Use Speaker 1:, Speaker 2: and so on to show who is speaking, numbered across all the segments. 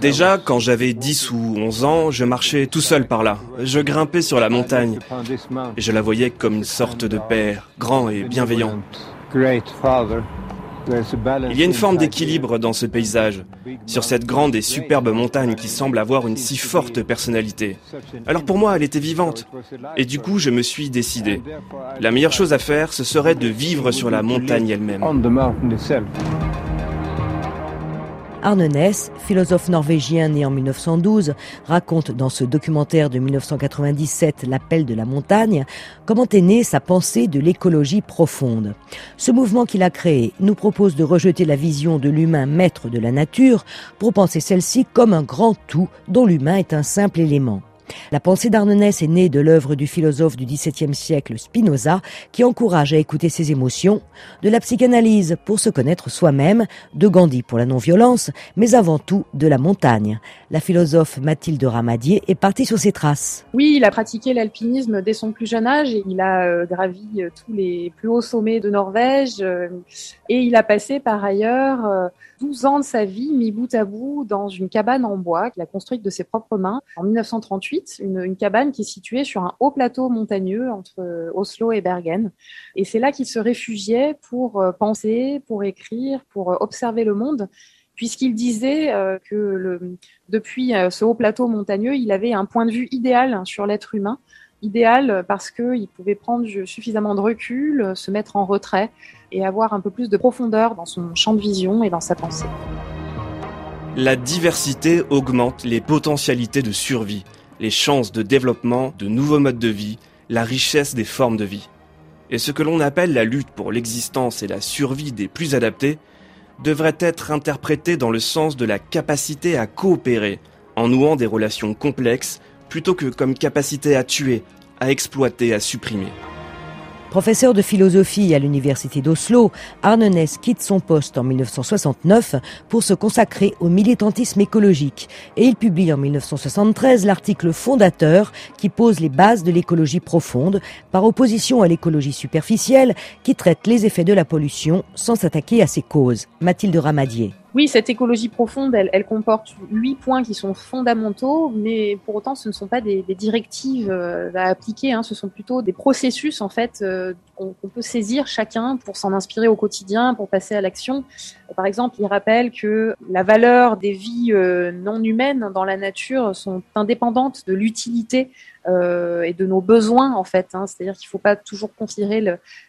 Speaker 1: Déjà, quand j'avais 10 ou 11 ans, je marchais tout seul par là. Je grimpais sur la montagne et je la voyais comme une sorte de père, grand et bienveillant. Il y a une forme d'équilibre dans ce paysage, sur cette grande et superbe montagne qui semble avoir une si forte personnalité. Alors pour moi, elle était vivante. Et du coup, je me suis décidé. La meilleure chose à faire, ce serait de vivre sur la montagne elle-même.
Speaker 2: Arne Ness, philosophe norvégien né en 1912, raconte dans ce documentaire de 1997 L'appel de la montagne comment est née sa pensée de l'écologie profonde. Ce mouvement qu'il a créé nous propose de rejeter la vision de l'humain maître de la nature pour penser celle-ci comme un grand tout dont l'humain est un simple élément. La pensée d'Arnonès est née de l'œuvre du philosophe du XVIIe siècle Spinoza, qui encourage à écouter ses émotions, de la psychanalyse pour se connaître soi-même, de Gandhi pour la non-violence, mais avant tout de la montagne. La philosophe Mathilde Ramadier est partie sur ses traces.
Speaker 3: Oui, il a pratiqué l'alpinisme dès son plus jeune âge et il a euh, gravi euh, tous les plus hauts sommets de Norvège euh, et il a passé par ailleurs 12 ans de sa vie mis bout à bout dans une cabane en bois qu'il a construite de ses propres mains en 1938, une, cabane qui est située sur un haut plateau montagneux entre Oslo et Bergen. Et c'est là qu'il se réfugiait pour euh, penser, pour écrire, pour euh, observer le monde puisqu'il disait euh, que depuis ce haut plateau montagneux, il avait un point de vue idéal sur l'être humain, idéal parce qu'il pouvait prendre suffisamment de recul, se mettre en retrait et avoir un peu plus de profondeur dans son champ de vision et dans sa pensée.
Speaker 1: La diversité augmente les potentialités de survie, les chances de développement de nouveaux modes de vie, la richesse des formes de vie. Et ce que l'on appelle la lutte pour l'existence et la survie des plus adaptés devrait être interprété dans le sens de la capacité à coopérer, en nouant des relations complexes, plutôt que comme capacité à tuer, à exploiter, à supprimer.
Speaker 2: Professeur de philosophie à l'université d'Oslo, Arne Ness quitte son poste en 1969 pour se consacrer au militantisme écologique et il publie en 1973 l'article fondateur qui pose les bases de l'écologie profonde par opposition à l'écologie superficielle qui traite les effets de la pollution sans s'attaquer à ses causes. Mathilde Ramadier.
Speaker 3: Oui, cette écologie profonde, elle, comporte huit points qui sont fondamentaux, mais pour autant, ce ne sont pas des, directives euh, à appliquer. Hein. ce sont plutôt des processus en fait euh, qu'on peut saisir chacun pour s'en inspirer au quotidien, pour passer à l'action. Par exemple, il rappelle que la valeur des vies euh, non humaines dans la nature sont indépendantes de l'utilité et de nos besoins en fait. Hein. C'est-à-dire qu'il ne faut pas toujours considérer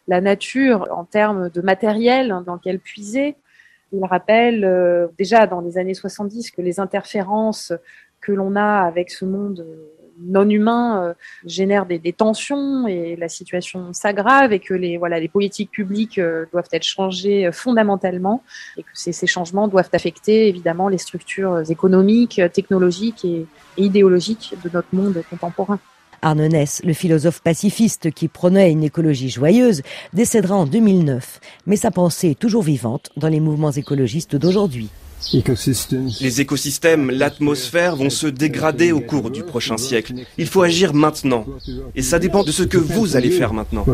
Speaker 3: la nature en termes de matériel dans lequel puiser, il rappelle euh, déjà dans les années 70 que les interférences que l'on a avec ce monde non humain euh, génèrent des, tensions et la situation s'aggrave et que les politiques publiques euh, doivent être changées fondamentalement et que ces, changements doivent affecter évidemment les structures économiques, technologiques et idéologiques de notre monde contemporain.
Speaker 2: Arne Ness, le philosophe pacifiste qui prônait une écologie joyeuse, décédera en 2009, mais sa pensée est toujours vivante dans les mouvements écologistes d'aujourd'hui.
Speaker 1: Les écosystèmes, l'atmosphère vont se dégrader au cours du prochain siècle. Il faut agir maintenant. Et ça dépend de ce que vous allez faire maintenant.